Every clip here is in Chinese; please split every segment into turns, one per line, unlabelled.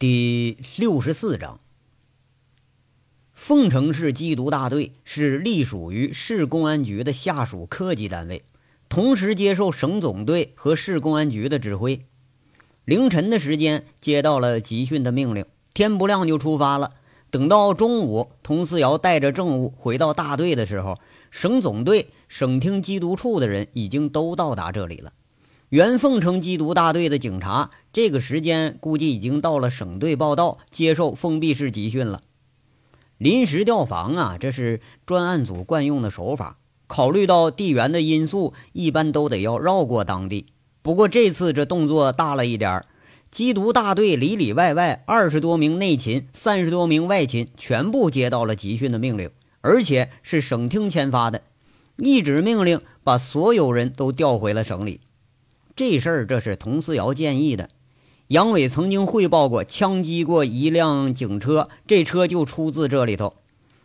第六十四章，凤城市缉毒大队是隶属于市公安局的下属科级单位，同时接受省总队和市公安局的指挥。凌晨的时间接到了集训的命令，天不亮就出发了。等到中午，佟思瑶带着政务回到大队的时候，省总队、省厅缉毒处的人已经都到达这里了。原凤城缉毒大队的警察，这个时间估计已经到了省队报道，接受封闭式集训了。临时调防啊，这是专案组惯用的手法。考虑到地缘的因素，一般都得要绕过当地。不过这次这动作大了一点儿，缉毒大队里里外外二十多名内勤、三十多名外勤，全部接到了集训的命令，而且是省厅签发的，一纸命令把所有人都调回了省里。这事儿这是佟思瑶建议的。杨伟曾经汇报过，枪击过一辆警车，这车就出自这里头。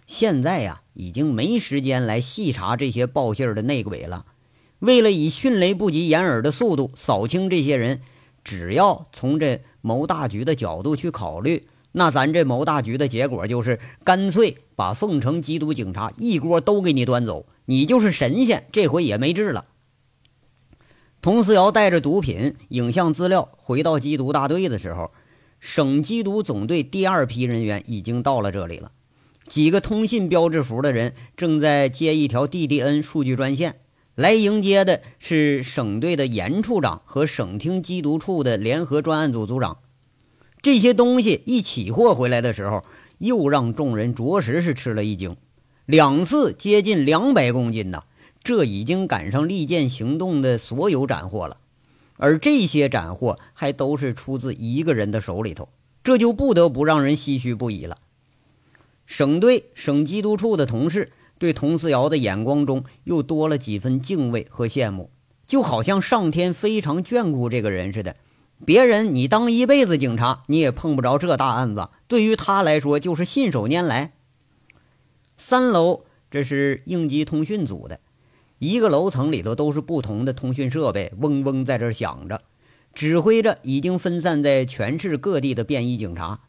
现在呀，已经没时间来细查这些报信儿的内鬼了。为了以迅雷不及掩耳的速度扫清这些人，只要从这谋大局的角度去考虑，那咱这谋大局的结果就是干脆把凤城缉毒警察一锅都给你端走，你就是神仙，这回也没治了。佟思瑶带着毒品、影像资料回到缉毒大队的时候，省缉毒总队第二批人员已经到了这里了。几个通信标志符的人正在接一条 DDN 数据专线，来迎接的是省队的严处长和省厅缉毒处的联合专案组组长。这些东西一起货回来的时候，又让众人着实是吃了一惊，两次接近两百公斤呐！这已经赶上利剑行动的所有斩获了，而这些斩获还都是出自一个人的手里头，这就不得不让人唏嘘不已了。省队、省缉毒处的同事对佟思瑶的眼光中又多了几分敬畏和羡慕，就好像上天非常眷顾这个人似的。别人你当一辈子警察，你也碰不着这大案子，对于他来说就是信手拈来。三楼这是应急通讯组的。一个楼层里头都是不同的通讯设备，嗡嗡在这响着，指挥着已经分散在全市各地的便衣警察。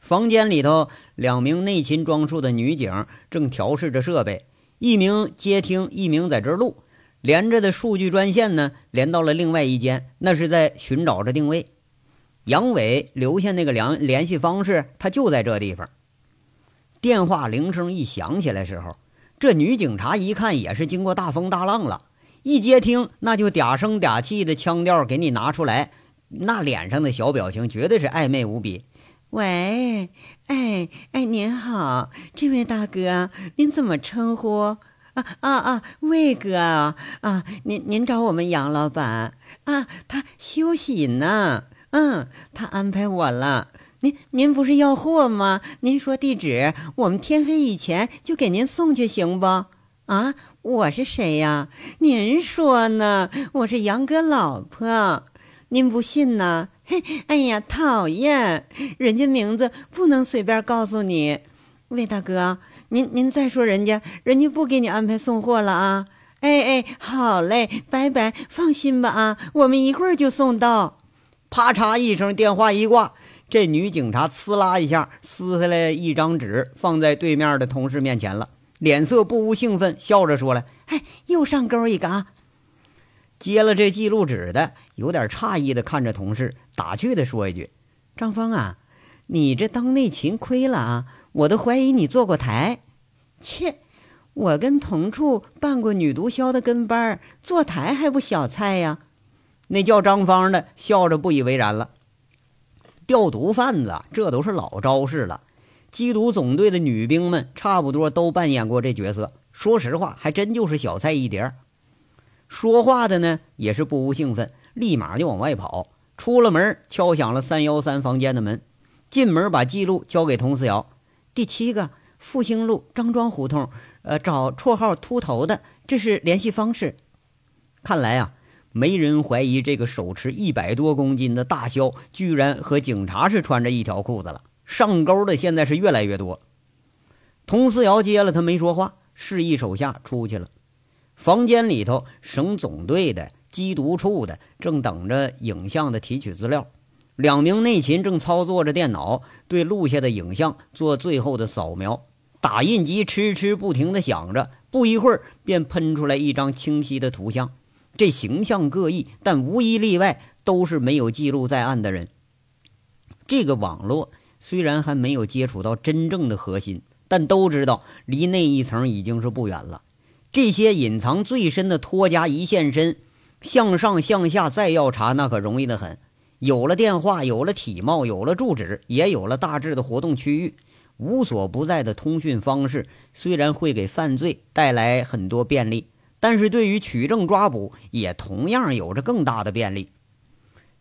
房间里头，两名内勤装束的女警正调试着设备，一名接听，一名在这录。连着的数据专线呢，连到了另外一间，那是在寻找着定位。杨伟留下那个联联系方式，他就在这地方。电话铃声一响起来时候。这女警察一看也是经过大风大浪了，一接听那就嗲声嗲气的腔调给你拿出来，那脸上的小表情绝对是暧昧无比。
喂，哎哎，您好，这位大哥，您怎么称呼？啊啊啊，魏哥啊啊，您您找我们杨老板啊？他休息呢，嗯，他安排我了。您您不是要货吗？您说地址，我们天黑以前就给您送去，行不？啊，我是谁呀？您说呢？我是杨哥老婆。您不信呢？嘿，哎呀，讨厌！人家名字不能随便告诉你。魏大哥，您您再说人家，人家不给你安排送货了啊？哎哎，好嘞，拜拜，放心吧啊，我们一会儿就送到。
啪嚓一声，电话一挂。这女警察呲啦一下撕下来一张纸，放在对面的同事面前了，脸色不无兴奋，笑着说了：“
哎，又上钩一个啊！”
接了这记录纸的，有点诧异的看着同事，打趣的说一句：“
张峰啊，你这当内勤亏了啊！我都怀疑你坐过台。切，我跟同处办过女毒枭的跟班，坐台还不小菜呀？”
那叫张芳的笑着不以为然了。调毒贩子，这都是老招式了。缉毒总队的女兵们差不多都扮演过这角色。说实话，还真就是小菜一碟。说话的呢，也是不无兴奋，立马就往外跑。出了门，敲响了三幺三房间的门。进门，把记录交给佟思瑶。第七个复兴路张庄胡同，呃，找绰号秃头的，这是联系方式。看来啊。没人怀疑这个手持一百多公斤的大枭，居然和警察是穿着一条裤子了。上钩的现在是越来越多。佟思瑶接了他没说话，示意手下出去了。房间里头，省总队的、缉毒处的正等着影像的提取资料。两名内勤正操作着电脑，对录下的影像做最后的扫描。打印机痴痴不停地响着，不一会儿便喷出来一张清晰的图像。这形象各异，但无一例外都是没有记录在案的人。这个网络虽然还没有接触到真正的核心，但都知道离那一层已经是不远了。这些隐藏最深的托家一现身，向上向下再要查，那可容易得很。有了电话，有了体貌，有了住址，也有了大致的活动区域，无所不在的通讯方式，虽然会给犯罪带来很多便利，但是对于取证抓捕也同样有着更大的便利。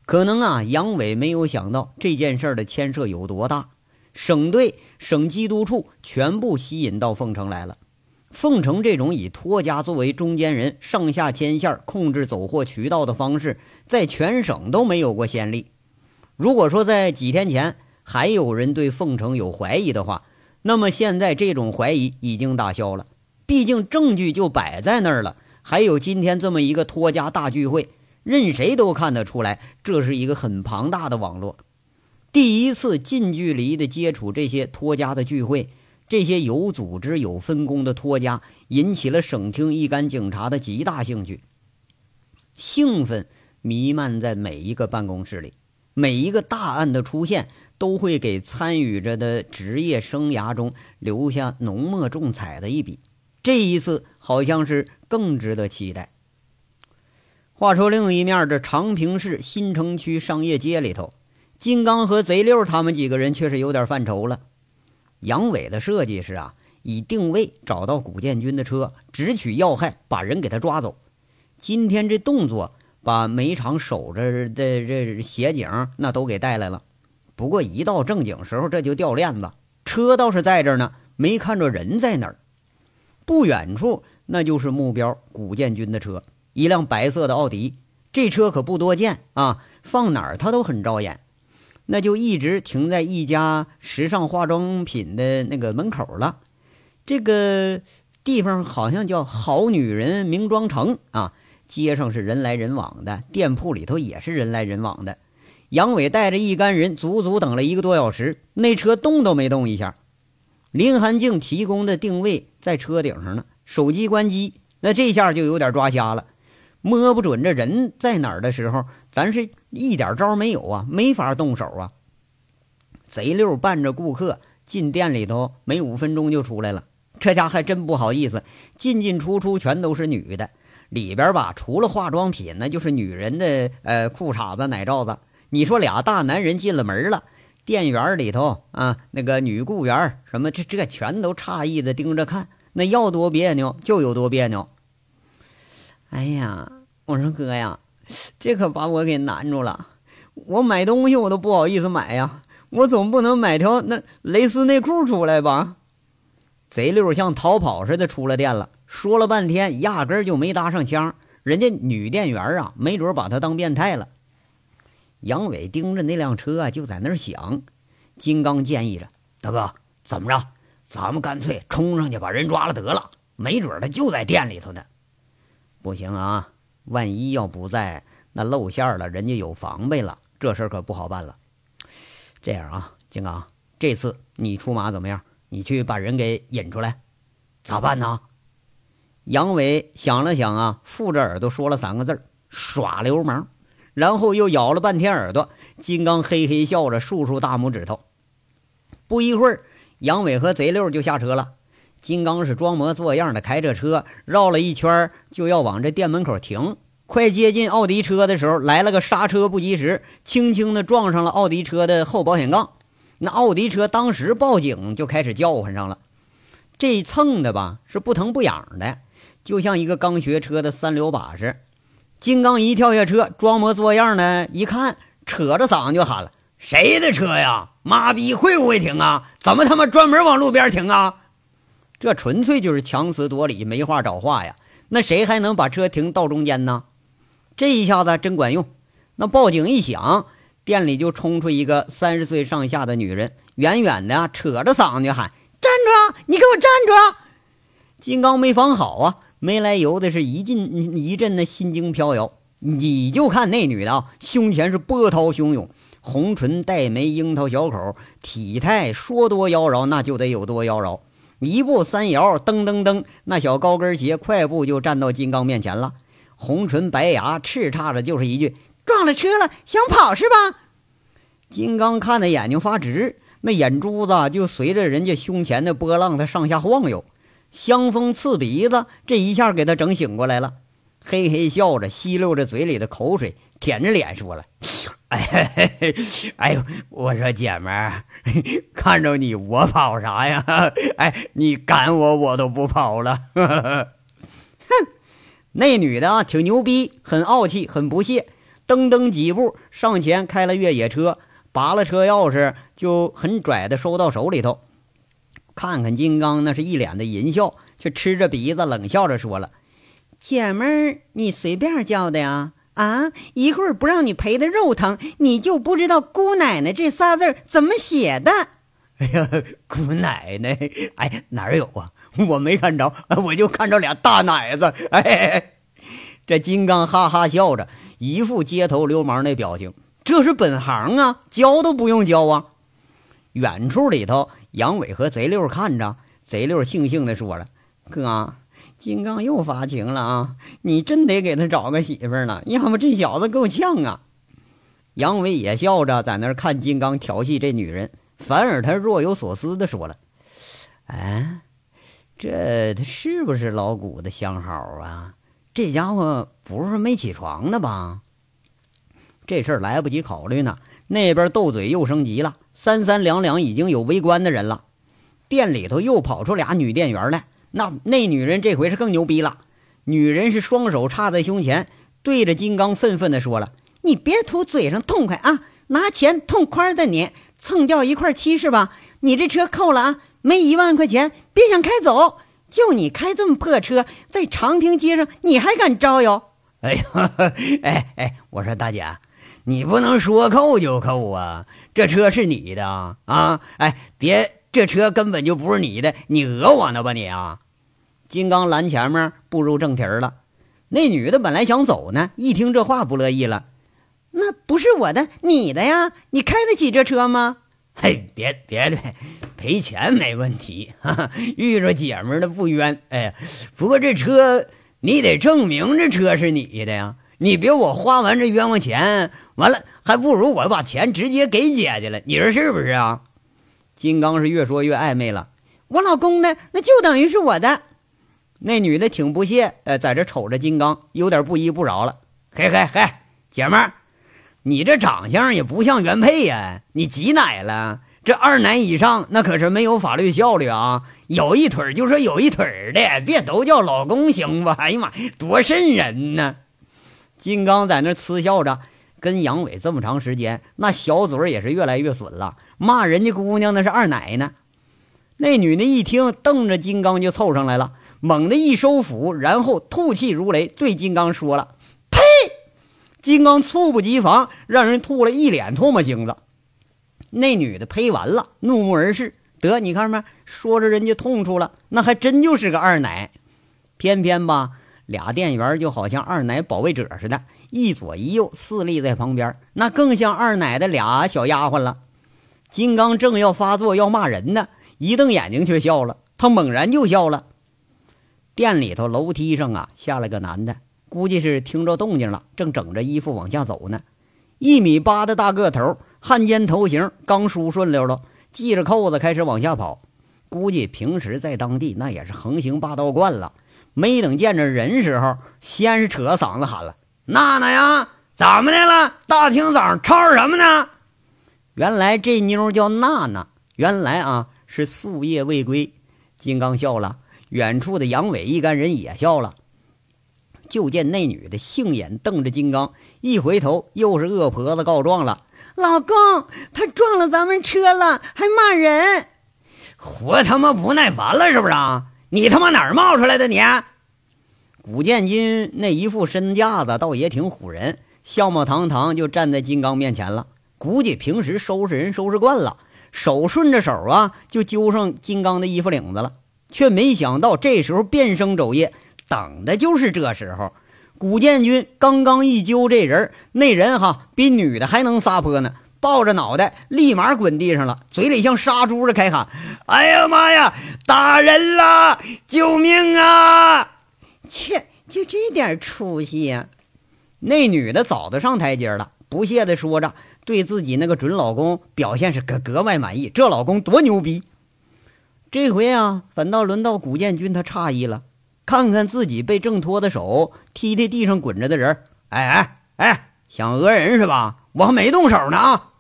可能啊，杨伟没有想到这件事的牵涉有多大，省队、省缉毒处全部吸引到凤城来了。凤城这种以托家作为中间人、上下牵线、控制走货渠道的方式，在全省都没有过先例。如果说在几天前还有人对凤城有怀疑的话，那么现在这种怀疑已经打消了。毕竟证据就摆在那儿了，还有今天这么一个托家大聚会，任谁都看得出来，这是一个很庞大的网络。第一次近距离的接触这些托家的聚会。这些有组织、有分工的托家，引起了省厅一干警察的极大兴趣。兴奋弥漫在每一个办公室里，每一个大案的出现，都会给参与着的职业生涯中留下浓墨重彩的一笔。这一次，好像是更值得期待。话说另一面，这长平市新城区商业街里头，金刚和贼六他们几个人却是有点犯愁了。杨伟的设计是啊，以定位找到古建军的车，直取要害，把人给他抓走。今天这动作，把煤场守着的这协警那都给带来了。不过一到正经时候，这就掉链子。车倒是在这儿呢，没看着人在哪儿。不远处那就是目标古建军的车，一辆白色的奥迪。这车可不多见啊，放哪儿它都很招眼。那就一直停在一家时尚化妆品的那个门口了。这个地方好像叫“好女人名妆城”啊，街上是人来人往的，店铺里头也是人来人往的。杨伟带着一干人，足足等了一个多小时，那车动都没动一下。林寒静提供的定位在车顶上呢，手机关机，那这下就有点抓瞎了，摸不准这人在哪儿的时候。咱是一点招没有啊，没法动手啊。贼溜伴着顾客进店里头，没五分钟就出来了。这家还真不好意思，进进出出全都是女的。里边吧，除了化妆品，那就是女人的呃裤衩子、奶罩子。你说俩大男人进了门了，店员里头啊，那个女雇员什么，这这全都诧异的盯着看，那要多别扭就有多别扭。哎呀，我说哥呀。这可把我给难住了，我买东西我都不好意思买呀，我总不能买条那蕾丝内裤出来吧？贼溜像逃跑似的出了店了，说了半天压根就没搭上腔，人家女店员啊，没准把他当变态了。杨伟盯着那辆车啊，就在那儿想。金刚建议着：“大哥，怎么着？咱们干脆冲上去把人抓了得了，没准他就在店里头呢。”不行啊。万一要不在，那露馅了，人家有防备了，这事可不好办了。这样啊，金刚，这次你出马怎么样？你去把人给引出来，咋办呢？杨伟想了想啊，附着耳朵说了三个字耍流氓”，然后又咬了半天耳朵。金刚嘿嘿笑着，竖竖大拇指头。不一会儿，杨伟和贼六就下车了。金刚是装模作样的开着车绕了一圈，就要往这店门口停。快接近奥迪车的时候，来了个刹车不及时，轻轻的撞上了奥迪车的后保险杠。那奥迪车当时报警就开始叫唤上了。这蹭的吧是不疼不痒的，就像一个刚学车的三流把式。金刚一跳下车，装模作样的一看，扯着嗓子就喊了：“谁的车呀？妈逼，会不会停啊？怎么他妈专门往路边停啊？”这纯粹就是强词夺理，没话找话呀！那谁还能把车停道中间呢？这一下子真管用。那报警一响，店里就冲出一个三十岁上下的女人，远远的扯着嗓子就喊：“站住！你给我站住！”金刚没防好啊，没来由的是一进一阵的心惊飘摇。你就看那女的，胸前是波涛汹涌，红唇黛眉，樱桃小口，体态说多妖娆那就得有多妖娆。一步三摇，噔噔噔，那小高跟鞋快步就站到金刚面前了。红唇白牙，叱咤着就是一句：“
撞了车了，想跑是吧？”
金刚看的眼睛发直，那眼珠子就随着人家胸前的波浪它上下晃悠，香风刺鼻子，这一下给他整醒过来了，嘿嘿笑着，吸溜着嘴里的口水，舔着脸说了：“哎嘿嘿，哎呦，我说姐们儿，看着你我跑啥呀？哎，你赶我我都不跑了。”哼，那女的啊，挺牛逼，很傲气，很不屑，噔噔几步上前开了越野车。拔了车钥匙，就很拽的收到手里头。看看金刚，那是一脸的淫笑，却吃着鼻子冷笑着说了：“
姐们儿，你随便叫的呀？啊，一会儿不让你赔的肉疼，你就不知道‘姑奶奶’这仨字怎么写的？
哎呀，姑奶奶，哎，哪有啊？我没看着，我就看着俩大奶子。哎，这金刚哈哈笑着，一副街头流氓那表情。这是本行啊，教都不用教啊！远处里头，杨伟和贼六看着，贼六悻悻地说了：“哥，金刚又发情了啊！你真得给他找个媳妇了，要不这小子够呛啊！”杨伟也笑着在那儿看金刚调戏这女人，反而他若有所思地说了：“哎，这他是不是老谷的相好啊？这家伙不是没起床呢吧？”这事儿来不及考虑呢，那边斗嘴又升级了，三三两两已经有围观的人了。店里头又跑出俩女店员来，那那女人这回是更牛逼了。女人是双手插在胸前，对着金刚愤愤地说了：“
你别图嘴上痛快啊，拿钱痛快的你，蹭掉一块漆是吧？你这车扣了啊，没一万块钱别想开走。就你开这么破车，在长平街上你还敢招摇？
哎呀，哎哎，我说大姐。”你不能说扣就扣啊！这车是你的啊啊！哎，别，这车根本就不是你的，你讹我呢吧你啊！金刚拦前面步入正题了。那女的本来想走呢，一听这话不乐意了。
那不是我的，你的呀！你开得起这车吗？
嘿，别别的，赔钱没问题，哈哈，遇着姐们的不冤。哎，不过这车你得证明这车是你的呀！你别我花完这冤枉钱。完了，还不如我把钱直接给姐姐了，你说是不是啊？金刚是越说越暧昧了。
我老公的那就等于是我的。
那女的挺不屑，呃，在这瞅着金刚，有点不依不饶了。嘿嘿嘿，姐们儿，你这长相也不像原配呀，你挤奶了？这二奶以上那可是没有法律效力啊！有一腿就说有一腿的，别都叫老公行吧？哎呀妈，多瘆人呢！金刚在那嗤笑着。跟杨伟这么长时间，那小嘴也是越来越损了，骂人家姑娘那是二奶呢。那女的一听，瞪着金刚就凑上来了，猛地一收腹，然后吐气如雷，对金刚说了：“呸！”金刚猝不及防，让人吐了一脸唾沫星子。那女的呸完了，怒目而视，得你看没？说着人家痛处了，那还真就是个二奶。偏偏吧，俩店员就好像二奶保卫者似的。一左一右侍立在旁边，那更像二奶的俩小丫鬟了。金刚正要发作要骂人呢，一瞪眼睛却笑了。他猛然就笑了。店里头楼梯上啊，下来个男的，估计是听着动静了，正整着衣服往下走呢。一米八的大个头，汉奸头型，刚梳顺溜了，系着扣子开始往下跑。估计平时在当地那也是横行霸道惯了，没等见着人时候，先是扯嗓子喊了。娜娜呀，怎么的了？大清早吵什么呢？原来这妞叫娜娜，原来啊是夙夜未归。金刚笑了，远处的杨伟一干人也笑了。就见那女的杏眼瞪着金刚，一回头又是恶婆子告状了：“
老公，他撞了咱们车了，还骂人，
活他妈不耐烦了是不是？你他妈哪儿冒出来的你？”古建军那一副身架子倒也挺唬人，相貌堂堂就站在金刚面前了。估计平时收拾人收拾惯了，手顺着手啊就揪上金刚的衣服领子了。却没想到这时候变声走夜，等的就是这时候。古建军刚刚一揪这人，那人哈比女的还能撒泼呢，抱着脑袋立马滚地上了，嘴里像杀猪似的开喊：“哎呀妈呀，打人啦！救命啊！”
切，就这点出息呀！
那女的早都上台阶了，不屑地说着，对自己那个准老公表现是格格外满意。这老公多牛逼！这回啊，反倒轮到古建军，他诧异了，看看自己被挣脱的手，踢踢地上滚着的人，哎哎哎，想讹人是吧？我还没动手呢啊！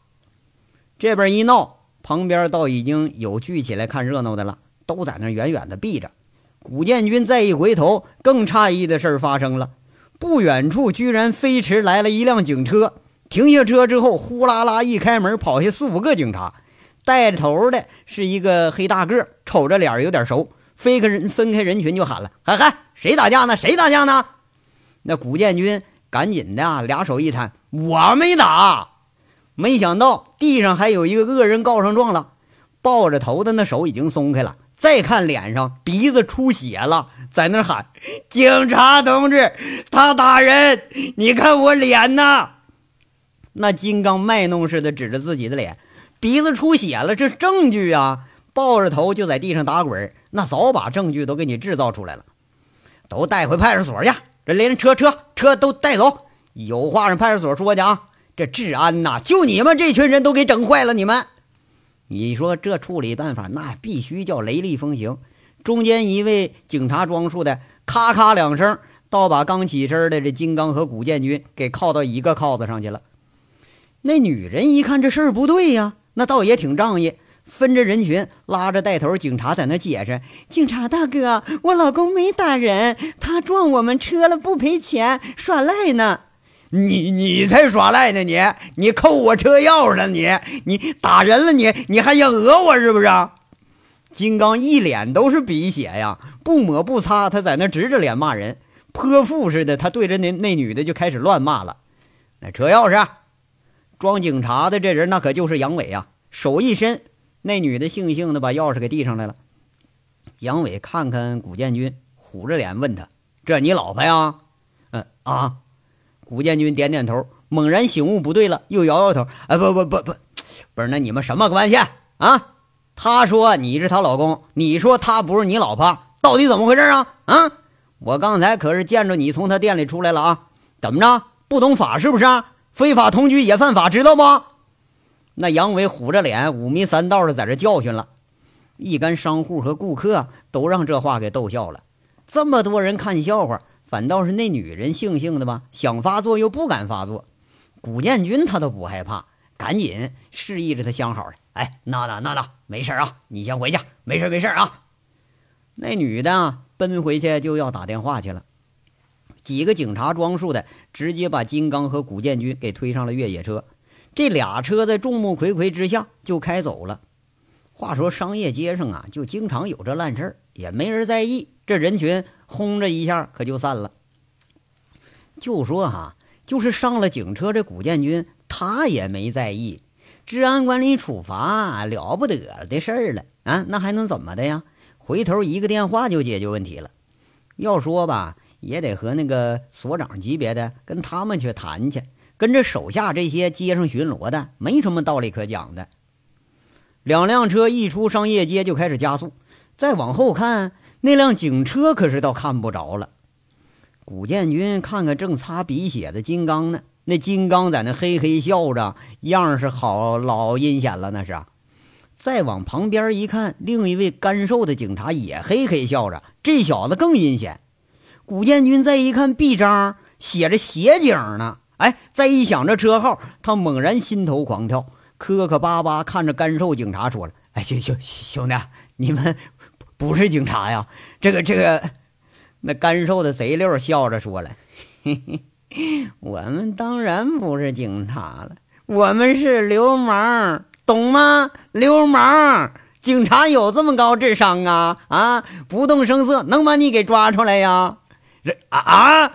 这边一闹，旁边倒已经有聚起来看热闹的了，都在那远远的避着。古建军再一回头，更诧异的事儿发生了，不远处居然飞驰来了一辆警车，停下车之后，呼啦啦一开门，跑下四五个警察。带着头的是一个黑大个，瞅着脸有点熟，飞开人分开人群就喊了：“嗨嗨，谁打架呢？谁打架呢？”那古建军赶紧的，俩手一摊：“我没打。”没想到地上还有一个恶人告上状了，抱着头的那手已经松开了，再看脸上鼻子出血了，在那喊：“警察同志，他打人，你看我脸呐！”那金刚卖弄似的指着自己的脸。鼻子出血了，这是证据啊！抱着头就在地上打滚，那早把证据都给你制造出来了，都带回派出所去。这连车车车都带走，有话上派出所说去啊！这治安呐，就你们这群人都给整坏了。你们，你说这处理办法，那必须叫雷厉风行。中间一位警察装束的，咔咔两声，倒把刚起身的这金刚和古建军给铐到一个铐子上去了。那女人一看这事儿不对呀。那倒也挺仗义，分着人群，拉着带头警察在那解释：“
警察大哥，我老公没打人，他撞我们车了，不赔钱，耍赖呢。”“
你你才耍赖呢！你你扣我车钥匙了！你你打人了！你你还想讹我是不是？”金刚一脸都是鼻血呀，不抹不擦，他在那直着脸骂人，泼妇似的。他对着那那女的就开始乱骂了：“那车钥匙。”装警察的这人，那可就是杨伟啊！手一伸，那女的悻悻的把钥匙给递上来了。杨伟看看古建军，虎着脸问他：“这你老婆呀？”“嗯啊。”古建军点点头，猛然醒悟不对了，又摇摇头：“哎，不不不不，不是，那你们什么关系啊？他说你是他老公，你说他不是你老婆，到底怎么回事啊？啊！我刚才可是见着你从他店里出来了啊！怎么着？不懂法是不是？”非法同居也犯法，知道不？那杨伟虎着脸，五迷三道的在这教训了。一干商户和顾客都让这话给逗笑了。这么多人看笑话，反倒是那女人悻悻的吧，想发作又不敢发作。古建军他都不害怕，赶紧示意着他相好的。哎，娜娜娜娜，没事啊，你先回去，没事没事啊。那女的奔回去就要打电话去了。几个警察装束的，直接把金刚和古建军给推上了越野车。这俩车在众目睽睽之下就开走了。话说商业街上啊，就经常有这烂事儿，也没人在意。这人群轰着一下，可就散了。就说哈，就是上了警车，这古建军他也没在意。治安管理处罚了不得的事儿了啊，那还能怎么的呀？回头一个电话就解决问题了。要说吧。也得和那个所长级别的跟他们去谈去，跟着手下这些街上巡逻的没什么道理可讲的。两辆车一出商业街就开始加速，再往后看，那辆警车可是倒看不着了。古建军看看正擦鼻血的金刚呢，那金刚在那嘿嘿笑着，样是好老阴险了，那是。再往旁边一看，另一位干瘦的警察也嘿嘿笑着，这小子更阴险。古建军再一看臂章，写着协警呢。哎，再一想这车号，他猛然心头狂跳，磕磕巴巴看着干瘦警察说了：“哎，兄兄兄弟，你们不是警察呀？这个这个……那干瘦的贼溜笑着说了：‘嘿嘿，我们当然不是警察了，我们是流氓，懂吗？流氓！警察有这么高智商啊？啊，不动声色能把你给抓出来呀？’”这啊啊！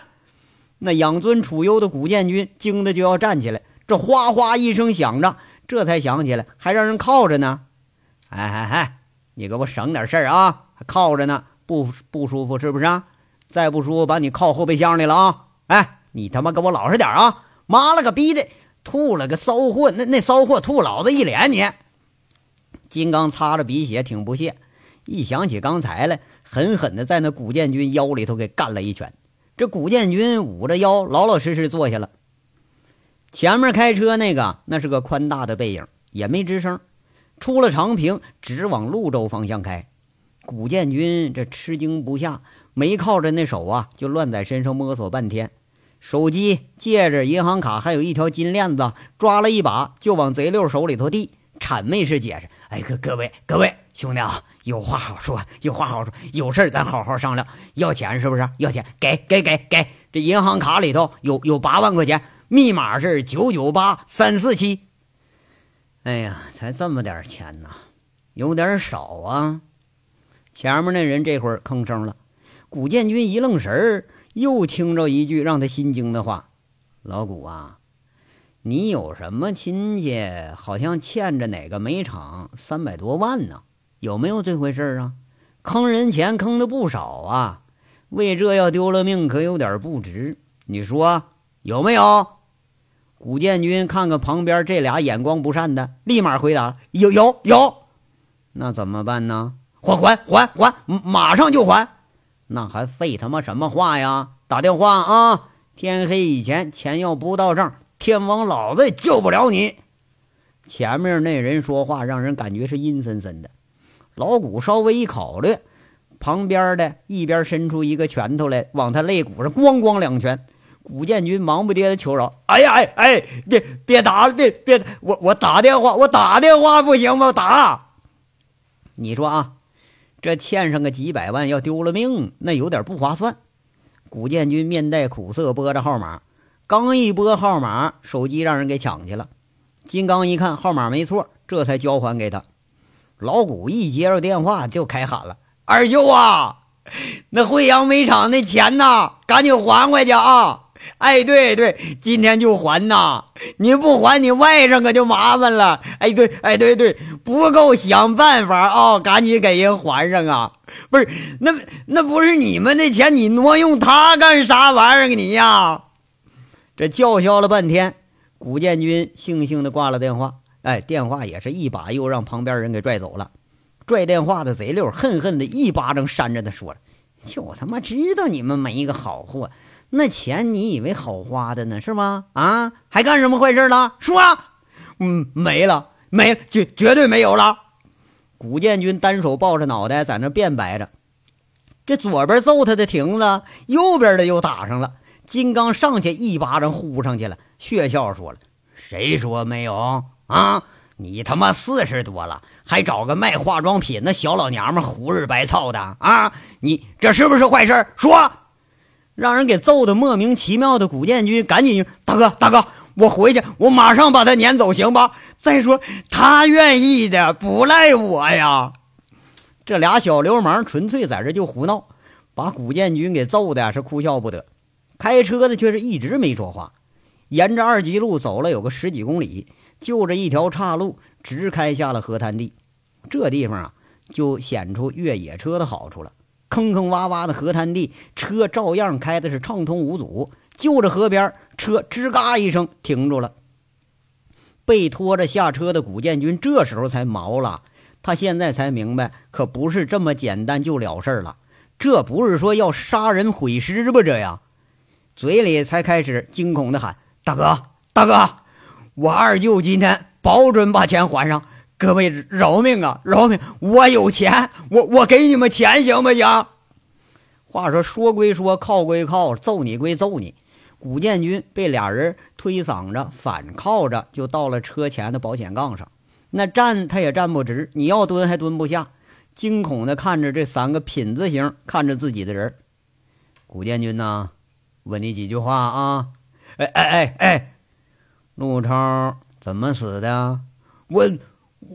那养尊处优的古建军惊得就要站起来，这哗哗一声响着，这才想起来还让人靠着呢。哎哎哎，你给我省点事儿啊！还靠着呢，不不舒服是不是？啊？再不舒服把你靠后备箱里了啊！哎，你他妈给我老实点啊！妈了个逼的，吐了个骚货，那那骚货吐老子一脸！你金刚擦着鼻血，挺不屑。一想起刚才来，狠狠的在那古建军腰里头给干了一拳。这古建军捂着腰，老老实实坐下了。前面开车那个，那是个宽大的背影，也没吱声。出了长平，直往潞州方向开。古建军这吃惊不下，没靠着那手啊，就乱在身上摸索半天。手机、戒指、银行卡，还有一条金链子，抓了一把就往贼六手里头递，谄媚式解释：“哎，各各位各位兄弟啊，有话好说，有话好说，有事咱好好商量。要钱是不是？要钱，给给给给！这银行卡里头有有八万块钱，密码是九九八三四七。哎呀，才这么点钱呐，有点少啊！前面那人这会儿吭声了，古建军一愣神儿。又听着一句让他心惊的话：“老古啊，你有什么亲戚？好像欠着哪个煤厂三百多万呢？有没有这回事啊？坑人钱坑的不少啊！为这要丢了命，可有点不值。你说有没有？”古建军看看旁边这俩眼光不善的，立马回答：“有有有。”那怎么办呢？还还还还，马上就还。那还废他妈什么话呀！打电话啊！天黑以前钱要不到账，天王老子也救不了你。前面那人说话让人感觉是阴森森的。老古稍微一考虑，旁边的一边伸出一个拳头来，往他肋骨上咣咣两拳。古建军忙不迭的求饶：“哎呀哎哎，别别打了，别别，我我打电话，我打电话不行吗？打！你说啊？”这欠上个几百万，要丢了命，那有点不划算。古建军面带苦涩，拨着号码，刚一拨号码，手机让人给抢去了。金刚一看号码没错，这才交还给他。老古一接到电话就开喊了：“二舅啊，那惠阳煤厂那钱呐，赶紧还回去啊！” 哎，对对，今天就还呐！你不还，你外甥可就麻烦了。哎，对，哎，对对，不够想办法啊！赶紧给人还上啊！不是，那那不是你们的钱，你挪用他干啥玩意儿？你呀！这叫嚣了半天，古建军悻悻的挂了电话。哎，电话也是一把又让旁边人给拽走了。拽电话的贼溜恨恨的一巴掌扇着他，说了：“就他妈知道你们没一个好货。”那钱你以为好花的呢，是吗？啊，还干什么坏事了？说，嗯，没了，没了，绝绝对没有了。古建军单手抱着脑袋在那辩白着，这左边揍他的停了，右边的又打上了。金刚上去一巴掌呼上去了，血笑说了：“谁说没有啊？你他妈四十多了，还找个卖化妆品的小老娘们胡日白操的啊？你这是不是坏事？说。”让人给揍的莫名其妙的古建军，赶紧大哥大哥，我回去，我马上把他撵走，行吧？再说他愿意的，不赖我呀。这俩小流氓纯粹在这就胡闹，把古建军给揍的是哭笑不得。开车的却是一直没说话，沿着二级路走了有个十几公里，就这一条岔路，直开下了河滩地。这地方啊，就显出越野车的好处了。坑坑洼洼的河滩地，车照样开的是畅通无阻。就着河边，车吱嘎一声停住了。被拖着下车的古建军这时候才毛了，他现在才明白，可不是这么简单就了事了。这不是说要杀人毁尸吧？这样，嘴里才开始惊恐的喊：“大哥，大哥，我二舅今天保准把钱还上。”各位饶命啊，饶命！我有钱，我我给你们钱行不行？话说说归说，靠归靠，揍你归揍你。古建军被俩人推搡着，反靠着就到了车前的保险杠上。那站他也站不直，你要蹲还蹲不下，惊恐的看着这三个品字形看着自己的人。古建军呐，问你几句话啊？哎哎哎哎，陆超怎么死的？我。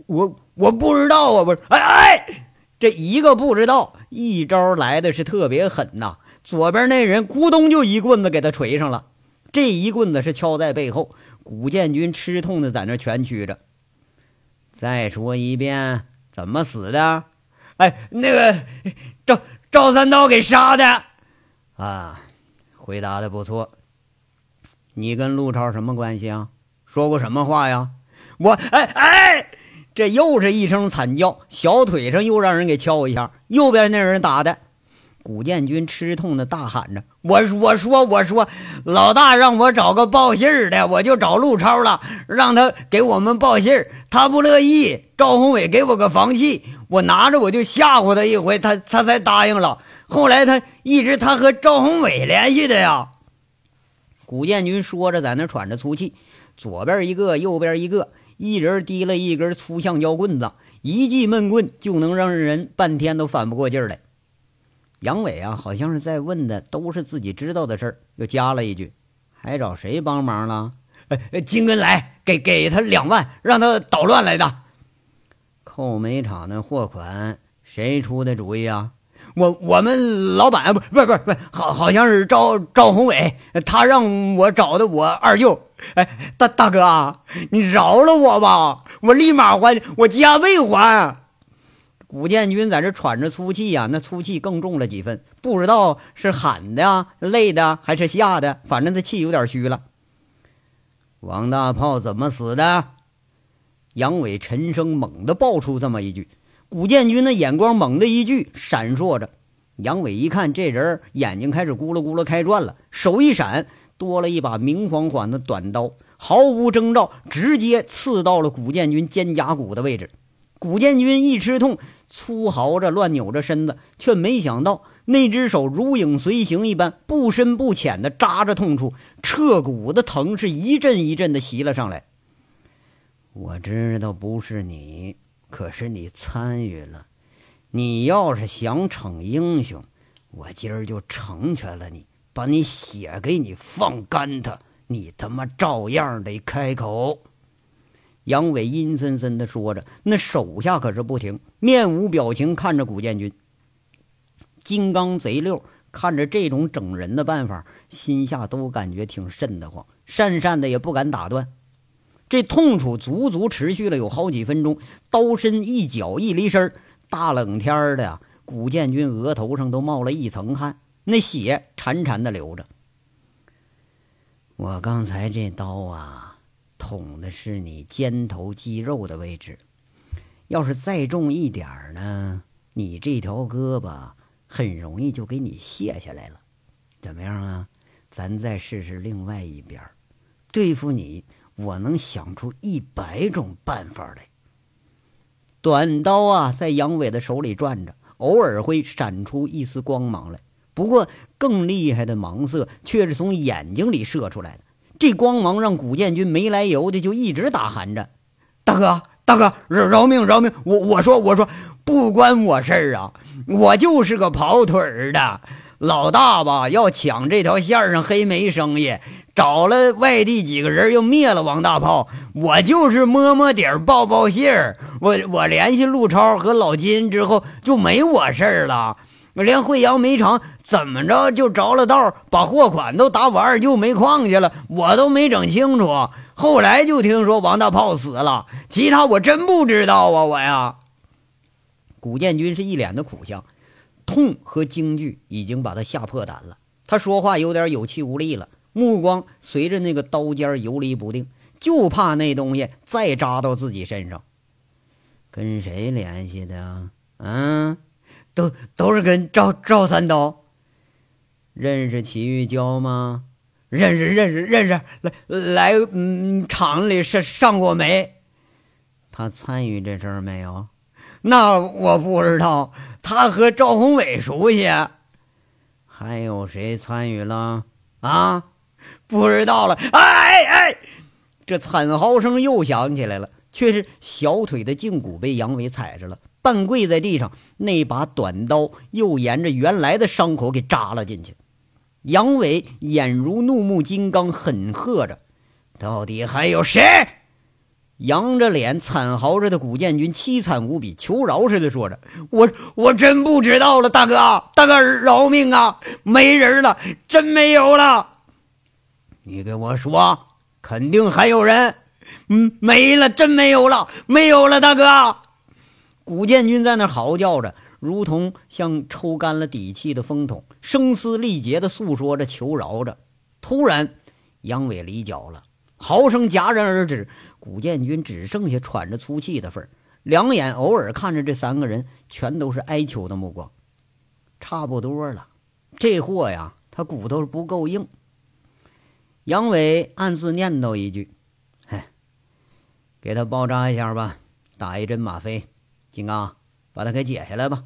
我我不知道啊，不是，哎哎，这一个不知道，一招来的是特别狠呐！左边那人咕咚就一棍子给他锤上了，这一棍子是敲在背后，古建军吃痛的在那蜷曲着。再说一遍，怎么死的？哎，那个赵赵三刀给杀的。啊，回答的不错。你跟陆超什么关系啊？说过什么话呀？我哎哎，这又是一声惨叫，小腿上又让人给敲一下，右边那人打的。古建军吃痛的大喊着：“我我说我说，老大让我找个报信儿的，我就找陆超了，让他给我们报信儿。他不乐意，赵宏伟给我个房契，我拿着我就吓唬他一回，他他才答应了。后来他一直他和赵宏伟联系的呀。”古建军说着，在那喘着粗气，左边一个，右边一个，一人提了一根粗橡胶棍子，一记闷棍就能让人半天都反不过劲儿来。杨伟啊，好像是在问的都是自己知道的事儿，又加了一句：“还找谁帮忙了？”“呃，金根来，给给他两万，让他捣乱来的。”扣煤厂的货款谁出的主意啊？我我们老板不不不不，好好像是赵赵宏伟，他让我找的我二舅。哎，大大哥，你饶了我吧，我立马还，我加倍还。古建军在这喘着粗气呀，那粗气更重了几分，不知道是喊的、累的还是吓的，反正他气有点虚了。王大炮怎么死的？杨伟沉声猛地爆出这么一句，古建军的眼光猛地一聚，闪烁着。杨伟一看这人，眼睛开始咕噜咕噜开转了，手一闪，多了一把明晃晃的短刀，毫无征兆，直接刺到了古建军肩胛骨的位置。古建军一吃痛。粗嚎着，乱扭着身子，却没想到那只手如影随形一般，不深不浅的扎着痛处，彻骨的疼是一阵一阵的袭了上来。我知道不是你，可是你参与了。你要是想逞英雄，我今儿就成全了你，把你血给你放干他，你他妈照样得开口。杨伟阴森森地说着，那手下可是不停，面无表情看着古建军。金刚贼六看着这种整人的办法，心下都感觉挺瘆得慌，讪讪的也不敢打断。这痛楚足足持续了有好几分钟，刀身一脚一离身，大冷天的，古建军额头上都冒了一层汗，那血潺潺的流着。我刚才这刀啊！捅的是你肩头肌肉的位置，要是再重一点儿呢，你这条胳膊很容易就给你卸下来了。怎么样啊？咱再试试另外一边，对付你，我能想出一百种办法来。短刀啊，在杨伟的手里转着，偶尔会闪出一丝光芒来。不过，更厉害的芒色却是从眼睛里射出来的。这光芒让古建军没来由的就一直打寒颤：“大哥，大哥，饶饶命，饶命！我我说我说，不关我事儿啊，我就是个跑腿儿的。老大吧，要抢这条线上黑煤生意，找了外地几个人，又灭了王大炮。我就是摸摸底儿，报报信儿。我我联系陆超和老金之后，就没我事儿了。”连惠阳煤厂怎么着就着了道，把货款都打我二舅煤矿去了，我都没整清楚。后来就听说王大炮死了，其他我真不知道啊！我呀，古建军是一脸的苦相，痛和惊惧已经把他吓破胆了。他说话有点有气无力了，目光随着那个刀尖游离不定，就怕那东西再扎到自己身上。跟谁联系的？嗯。都都是跟赵赵三刀认识齐玉娇吗？认识认识认识，来来嗯厂里上上过煤。他参与这事儿没有？那我不知道。他和赵宏伟熟悉。还有谁参与了？啊，不知道了。哎哎，这惨嚎声又响起来了，却是小腿的胫骨被杨伟踩着了。半跪在地上，那把短刀又沿着原来的伤口给扎了进去。杨伟眼如怒目金刚，狠喝着：“到底还有谁？”扬着脸惨嚎着的古建军凄惨无比，求饶似的说着：“我我真不知道了，大哥，大哥饶命啊！没人了，真没有了。你给我说，肯定还有人。嗯，没了，真没有了，没有了，大哥。”古建军在那嚎叫着，如同像抽干了底气的风筒，声嘶力竭地诉说着、求饶着。突然，杨伟离脚了，嚎声戛然而止。古建军只剩下喘着粗气的份儿，两眼偶尔看着这三个人，全都是哀求的目光。差不多了，这货呀，他骨头不够硬。杨伟暗自念叨一句：“嘿，给他包扎一下吧，打一针吗啡。金刚，把他给解下来吧。”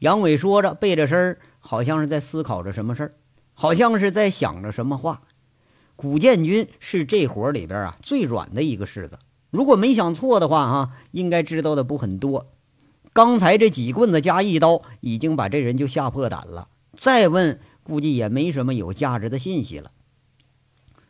杨伟说着，背着身儿，好像是在思考着什么事儿，好像是在想着什么话。古建军是这伙里边啊最软的一个柿子，如果没想错的话，哈，应该知道的不很多。刚才这几棍子加一刀，已经把这人就吓破胆了。再问，估计也没什么有价值的信息了。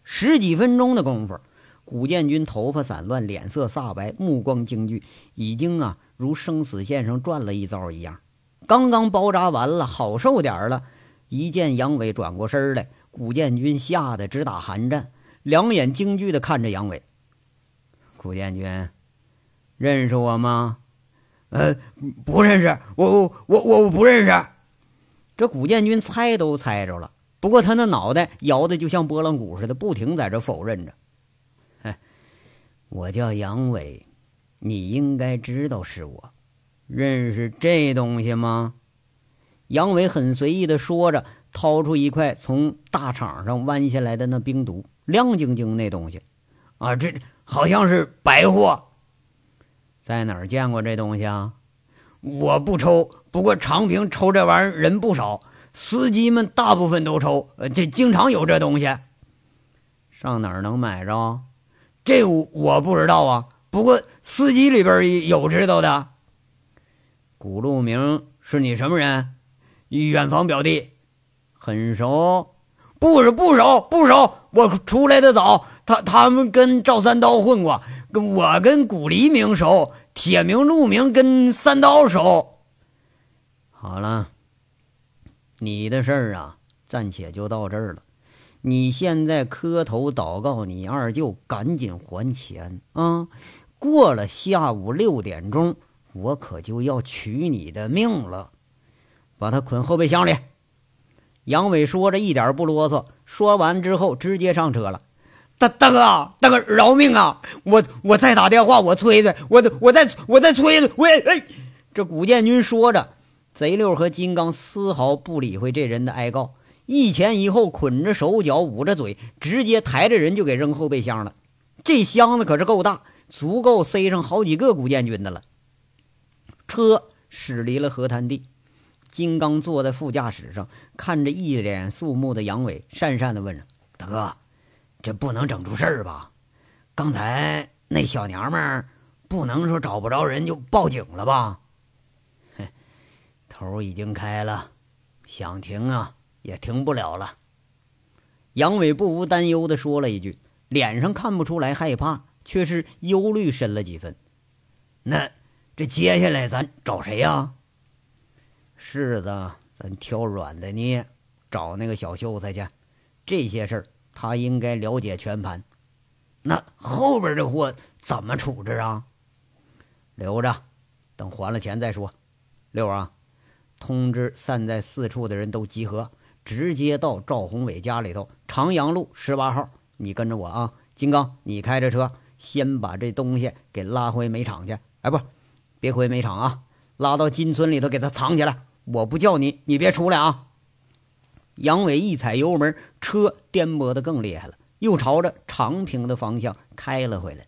十几分钟的功夫，古建军头发散乱，脸色煞白，目光惊惧，已经啊如生死线上转了一遭一样。刚刚包扎完了，好受点了。一见杨伟转过身来。古建军吓得直打寒战，两眼惊惧地看着杨伟。古建军，认识我吗？
呃，不认识，我我我我不认识。
这古建军猜都猜着了，不过他那脑袋摇的就像拨浪鼓似的，不停在这否认着。我叫杨伟，你应该知道是我。认识这东西吗？杨伟很随意地说着。掏出一块从大场上弯下来的那冰毒，亮晶晶那东西，
啊，这好像是白货。
在哪儿见过这东西啊？
我不抽，不过长平抽这玩意儿人不少，司机们大部分都抽，这经常有这东西。
上哪儿能买着？
这我不知道啊。不过司机里边有知道的。
古路明是你什么人？
远房表弟。
很熟，
不是不熟不熟。我出来的早，他他们跟赵三刀混过，跟我跟古黎明熟，铁明路明跟三刀熟。
好了，你的事儿啊，暂且就到这儿了。你现在磕头祷告，你二舅赶紧还钱啊！过了下午六点钟，我可就要取你的命了。把他捆后备箱里。杨伟说着，一点不啰嗦。说完之后，直接上车了。
大大哥，大哥饶命啊！我我再打电话，我催催，我我再我再催催。喂哎！
这古建军说着，贼六和金刚丝毫不理会这人的哀告，一前一后捆着手脚，捂着嘴，直接抬着人就给扔后备箱了。这箱子可是够大，足够塞上好几个古建军的了。车驶离了河滩地。金刚坐在副驾驶上，看着一脸肃穆的杨伟，讪讪地问着：“
大哥，这不能整出事儿吧？刚才那小娘们儿不能说找不着人就报警了吧？”“
哼，头已经开了，想停啊也停不了了。”杨伟不无担忧地说了一句，脸上看不出来害怕，却是忧虑深了几分。
“那这接下来咱找谁呀？”
柿子，咱挑软的捏，找那个小秀才去。这些事儿他应该了解全盘。
那后边这货怎么处置啊？
留着，等还了钱再说。六啊，通知散在四处的人都集合，直接到赵宏伟家里头，长阳路十八号。你跟着我啊，金刚，你开着车，先把这东西给拉回煤厂去。哎，不，别回煤厂啊。拉到金村里头，给他藏起来。我不叫你，你别出来啊！杨伟一踩油门，车颠簸的更厉害了，又朝着长平的方向开了回来。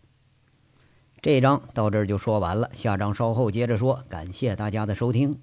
这章到这儿就说完了，下章稍后接着说。感谢大家的收听。